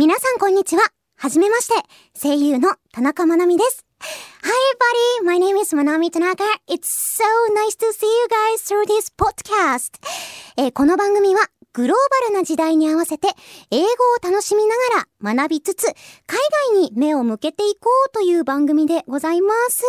皆さんこんにちは。はじめまして。声優の田中まなみです。Hi everybody, my name is Manami Tanaka. It's so nice to see you guys through this podcast. えーこの番組はグローバルな時代に合わせて英語を楽しみながら学びつつ海外に目を向けていこうという番組でございます。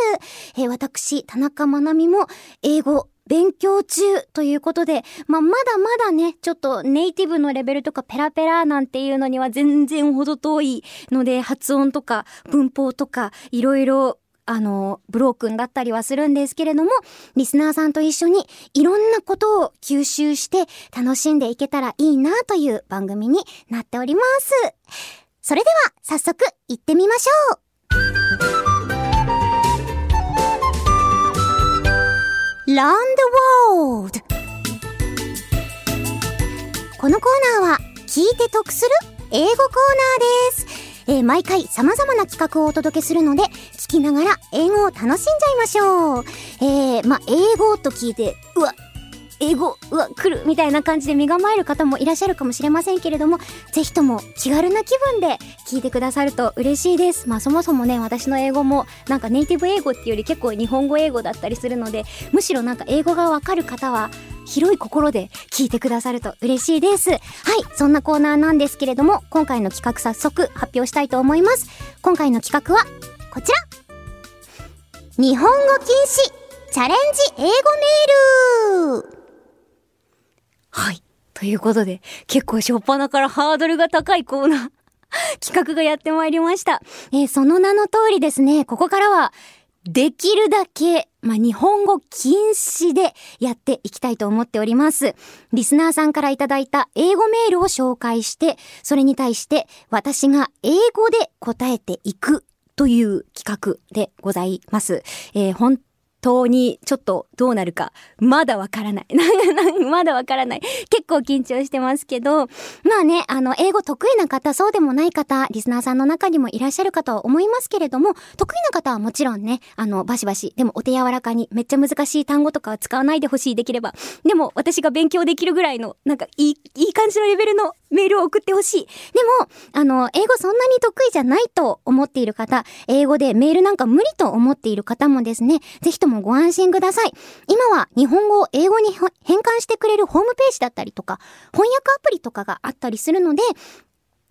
えー私、田中まなみも英語勉強中ということで、まあ、まだまだね、ちょっとネイティブのレベルとかペラペラなんていうのには全然ほど遠いので、発音とか文法とかいろいろあの、ブロークンだったりはするんですけれども、リスナーさんと一緒にいろんなことを吸収して楽しんでいけたらいいなという番組になっております。それでは早速行ってみましょう Learn the このコーナーは聞いて得する英語コーナーです。えー毎回様々な企画をお届けするので、聞きながら英語を楽しんじゃいましょう。えー、まあ、英語と聞いて、うわ、英語、うわ、来るみたいな感じで身構える方もいらっしゃるかもしれませんけれども、ぜひとも気軽な気分で聞いてくださると嬉しいです。まあそもそもね、私の英語もなんかネイティブ英語っていうより結構日本語英語だったりするので、むしろなんか英語がわかる方は、広い心で聞いてくださると嬉しいです。はい、そんなコーナーなんですけれども、今回の企画早速発表したいと思います。今回の企画は、こちら日本語禁止チャレンジ英語メールはい。ということで、結構初っ端からハードルが高いコーナー、企画がやってまいりました。えーその名の通りですね、ここからは、できるだけ、まあ、日本語禁止でやっていきたいと思っております。リスナーさんからいただいた英語メールを紹介して、それに対して私が英語で答えていくという企画でございます。えー本当にちょっとどうなるか、まだわからない。まだわからない。結構緊張してますけど、まあね、あの、英語得意な方、そうでもない方、リスナーさんの中にもいらっしゃるかとは思いますけれども、得意な方はもちろんね、あの、バシバシ、でもお手柔らかに、めっちゃ難しい単語とかは使わないでほしい、できれば。でも、私が勉強できるぐらいの、なんか、いい、いい感じのレベルのメールを送ってほしい。でも、あの、英語そんなに得意じゃないと思っている方、英語でメールなんか無理と思っている方もですね、ぜひとももご安心ください。今は日本語を英語に変換してくれるホームページだったりとか、翻訳アプリとかがあったりするので、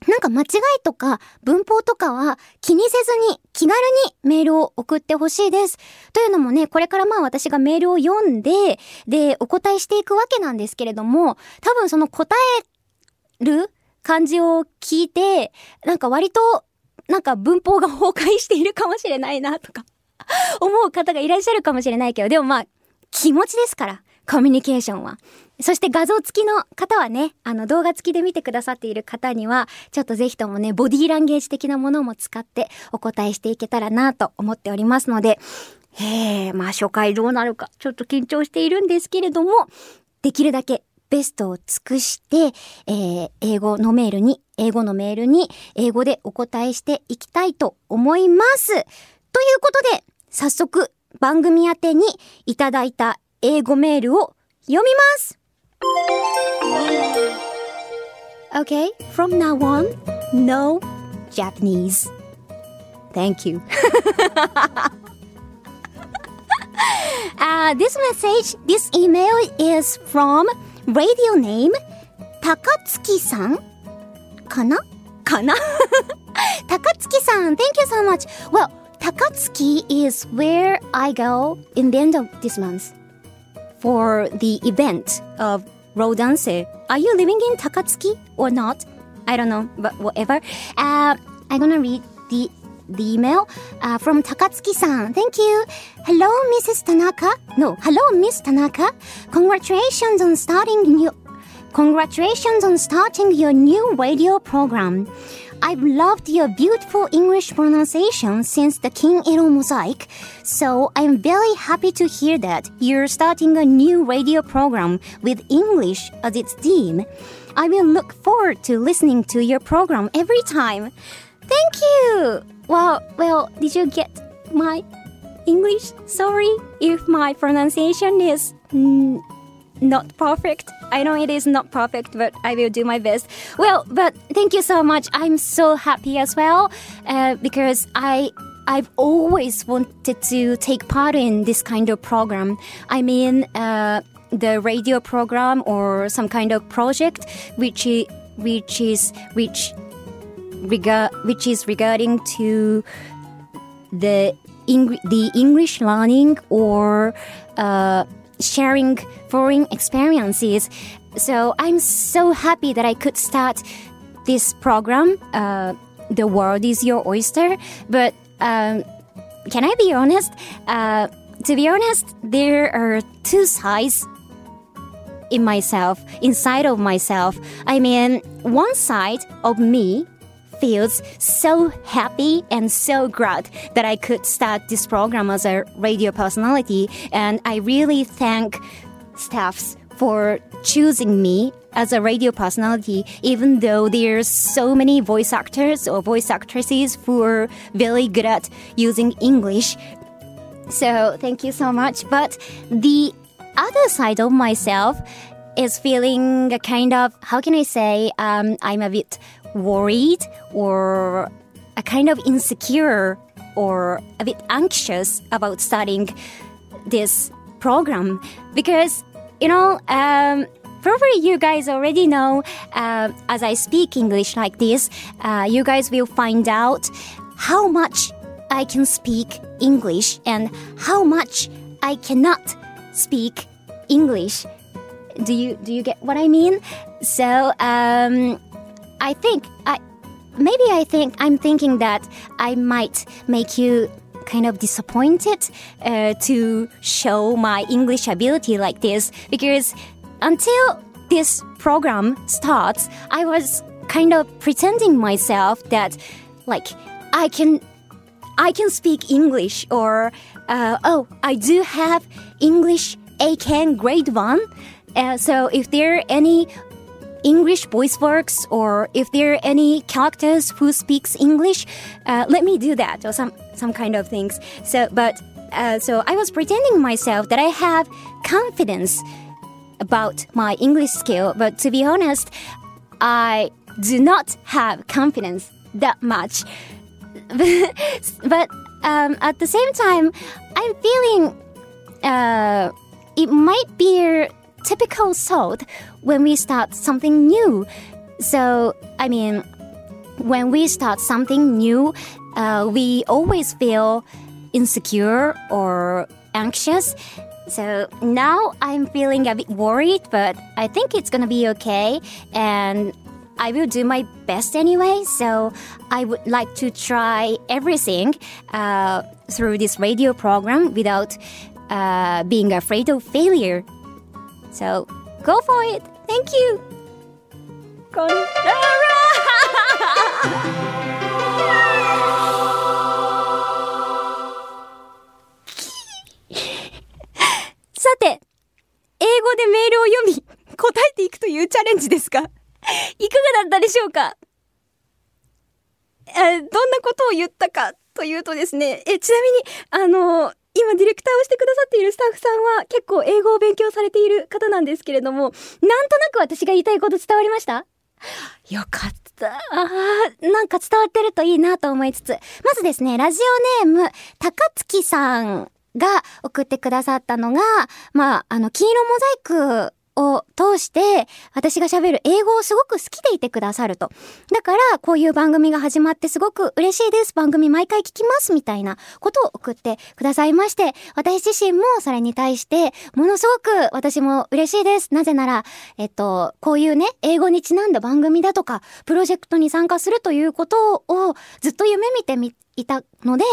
なんか間違いとか文法とかは気にせずに気軽にメールを送ってほしいです。というのもね、これからまあ私がメールを読んで、で、お答えしていくわけなんですけれども、多分その答える感じを聞いて、なんか割と、なんか文法が崩壊しているかもしれないなとか、思う方がいらっしゃるかもしれないけど、でもまあ、気持ちですから、コミュニケーションは。そして画像付きの方はね、あの動画付きで見てくださっている方には、ちょっとぜひともね、ボディーランゲージ的なものも使ってお答えしていけたらなと思っておりますので、へえ、まあ初回どうなるか、ちょっと緊張しているんですけれども、できるだけベストを尽くして、えー英語のメールに、英語のメールに、英語でお答えしていきたいと思います。ということで、早速、番組宛てにいただいた英語メールを読みます Okay, from now on, no Japanese. Thank you. uh, this message, this email is from radio name 高月さんかなかな高月さん Thank you so much. Well, Takatsuki is where I go in the end of this month for the event of Rodance. Are you living in Takatsuki or not? I don't know, but whatever. Uh, I'm gonna read the the email uh, from Takatsuki-san. Thank you. Hello, Mrs. Tanaka. No, hello, Miss Tanaka. Congratulations on starting new. Congratulations on starting your new radio program. I've loved your beautiful English pronunciation since the King Ero Mosaic, so I'm very happy to hear that you're starting a new radio program with English as its theme. I will look forward to listening to your program every time. Thank you! Well, well, did you get my English? Sorry if my pronunciation is mm, not perfect. I know it is not perfect, but I will do my best. Well, but thank you so much. I'm so happy as well uh, because I I've always wanted to take part in this kind of program. I mean, uh, the radio program or some kind of project which is, which is which regard which is regarding to the Eng- the English learning or uh, sharing foreign experiences. So I'm so happy that I could start this program. Uh, the world is your oyster, but um, can I be honest? Uh, to be honest, there are two sides in myself, inside of myself. I mean, one side of me feels so happy and so glad that I could start this program as a radio personality. And I really thank staffs for choosing me as a radio personality, even though there's so many voice actors or voice actresses who are very good at using English. So thank you so much. But the other side of myself is feeling a kind of, how can I say, um, I'm a bit worried or a kind of insecure or a bit anxious about starting this program because, you know, um, probably you guys already know uh, as I speak English like this, uh, you guys will find out how much I can speak English and how much I cannot speak English. Do you do you get what I mean? So um, I think I maybe I think I'm thinking that I might make you kind of disappointed uh, to show my English ability like this because until this program starts, I was kind of pretending myself that like I can I can speak English or uh, oh I do have English A-Can grade one. Uh, so if there are any English voice works or if there are any characters who speaks English, uh, let me do that or some some kind of things. So, but uh, so I was pretending myself that I have confidence about my English skill, but to be honest, I do not have confidence that much. but um, at the same time, I'm feeling uh, it might be typical thought when we start something new. So, I mean, when we start something new, uh, we always feel insecure or anxious. So now I'm feeling a bit worried, but I think it's gonna be okay. And I will do my best anyway. So I would like to try everything uh, through this radio program without uh, being afraid of failure. So go for it. Thank you. Konnichiwa! さて、英語でメールを読み、答えていくというチャレンジですが、いかがだったでしょうか？えどんなことを言ったかというとですね、え、ちなみに、あの、今ディレクターをしてくださっているスタッフさんは結構英語を勉強されている方なんですけれども、なんとなく私が言いたいこと伝わりました？よかった。あーなんか伝わってるといいなと思いつつ。まずですね、ラジオネーム、高月さんが送ってくださったのが、まあ、あの、金色モザイクを通して私が喋る英語をすごく好きでいてくださると。だからこういう番組が始まってすごく嬉しいです。番組毎回聞きますみたいなことを送ってくださいまして、私自身もそれに対してものすごく私も嬉しいです。なぜなら、えっと、こういうね、英語にちなんだ番組だとか、プロジェクトに参加するということをずっと夢見てみ、いたので、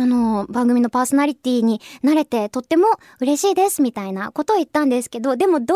あの、番組のパーソナリティになれてとっても嬉しいですみたいなことを言ったんですけど、でも同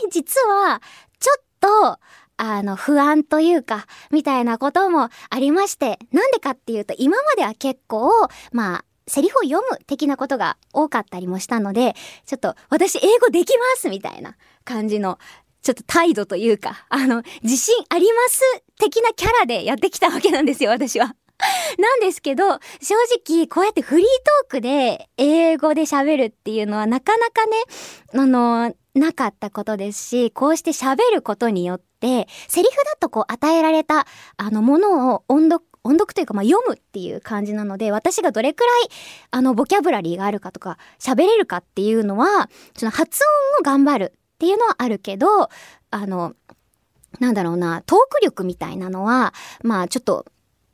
時に実は、ちょっと、あの、不安というか、みたいなこともありまして、なんでかっていうと、今までは結構、まあ、セリフを読む的なことが多かったりもしたので、ちょっと、私英語できますみたいな感じの、ちょっと態度というか、あの、自信あります的なキャラでやってきたわけなんですよ、私は。なんですけど、正直、こうやってフリートークで英語で喋るっていうのはなかなかね、あの、なかったことですし、こうして喋ることによって、セリフだとこう与えられた、あの、ものを音読、音読というか、まあ、読むっていう感じなので、私がどれくらい、あの、ボキャブラリーがあるかとか、喋れるかっていうのは、その発音を頑張るっていうのはあるけど、あの、なんだろうな、トーク力みたいなのは、まあ、ちょっと、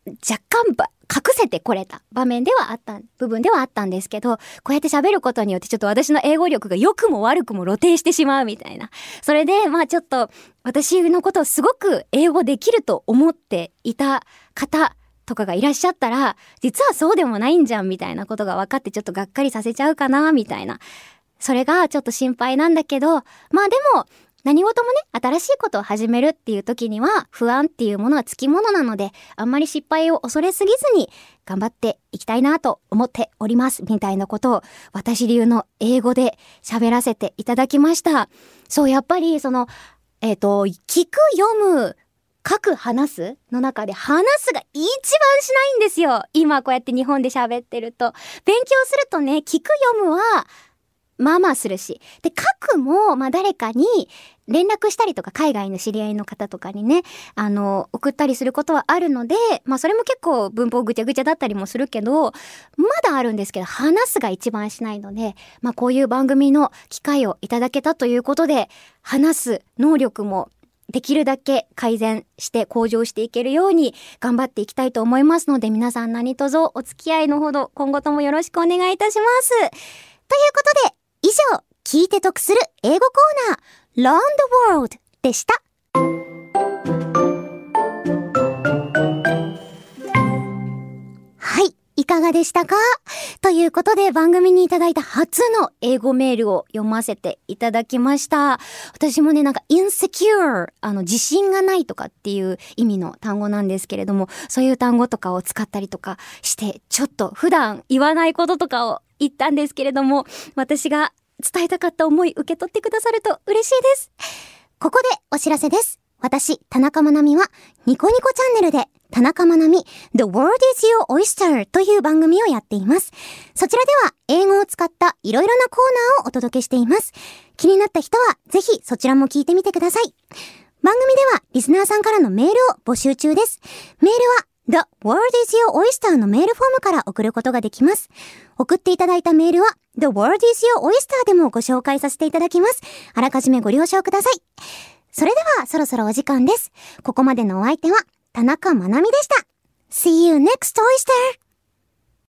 若干ば、隠せてこれた場面ではあった、部分ではあったんですけど、こうやって喋ることによってちょっと私の英語力が良くも悪くも露呈してしまうみたいな。それで、まあちょっと私のことをすごく英語できると思っていた方とかがいらっしゃったら、実はそうでもないんじゃんみたいなことが分かってちょっとがっかりさせちゃうかなみたいな。それがちょっと心配なんだけど、まあでも、何事もね、新しいことを始めるっていう時には、不安っていうものはつきものなので、あんまり失敗を恐れすぎずに、頑張っていきたいなと思っております。みたいなことを、私流の英語で喋らせていただきました。そう、やっぱり、その、えっ、ー、と、聞く、読む、書く、話すの中で話すが一番しないんですよ。今こうやって日本で喋ってると。勉強するとね、聞く、読むは、まあまあするし。で、書くも、まあ誰かに連絡したりとか、海外の知り合いの方とかにね、あの、送ったりすることはあるので、まあそれも結構文法ぐちゃぐちゃだったりもするけど、まだあるんですけど、話すが一番しないので、まあこういう番組の機会をいただけたということで、話す能力もできるだけ改善して向上していけるように頑張っていきたいと思いますので、皆さん何卒お付き合いのほど今後ともよろしくお願いいたします。ということで、聞いて得する英語コーナー、Learn the World でした。はい、いかがでしたか？ということで番組にいただいた初の英語メールを読ませていただきました。私もね、なんか insecure、あの自信がないとかっていう意味の単語なんですけれども、そういう単語とかを使ったりとかして、ちょっと普段言わないこととかを言ったんですけれども、私が伝えたかった思い受け取ってくださると嬉しいです。ここでお知らせです。私、田中まなみは、ニコニコチャンネルで、田中まなみ、The World is Your Oyster という番組をやっています。そちらでは、英語を使ったいろいろなコーナーをお届けしています。気になった人は、ぜひそちらも聞いてみてください。番組では、リスナーさんからのメールを募集中です。メールは、The World is Your Oyster のメールフォームから送ることができます。送っていただいたメールは The World is Your Oyster でもご紹介させていただきます。あらかじめご了承ください。それではそろそろお時間です。ここまでのお相手は田中まなみでした。See you next Oyster!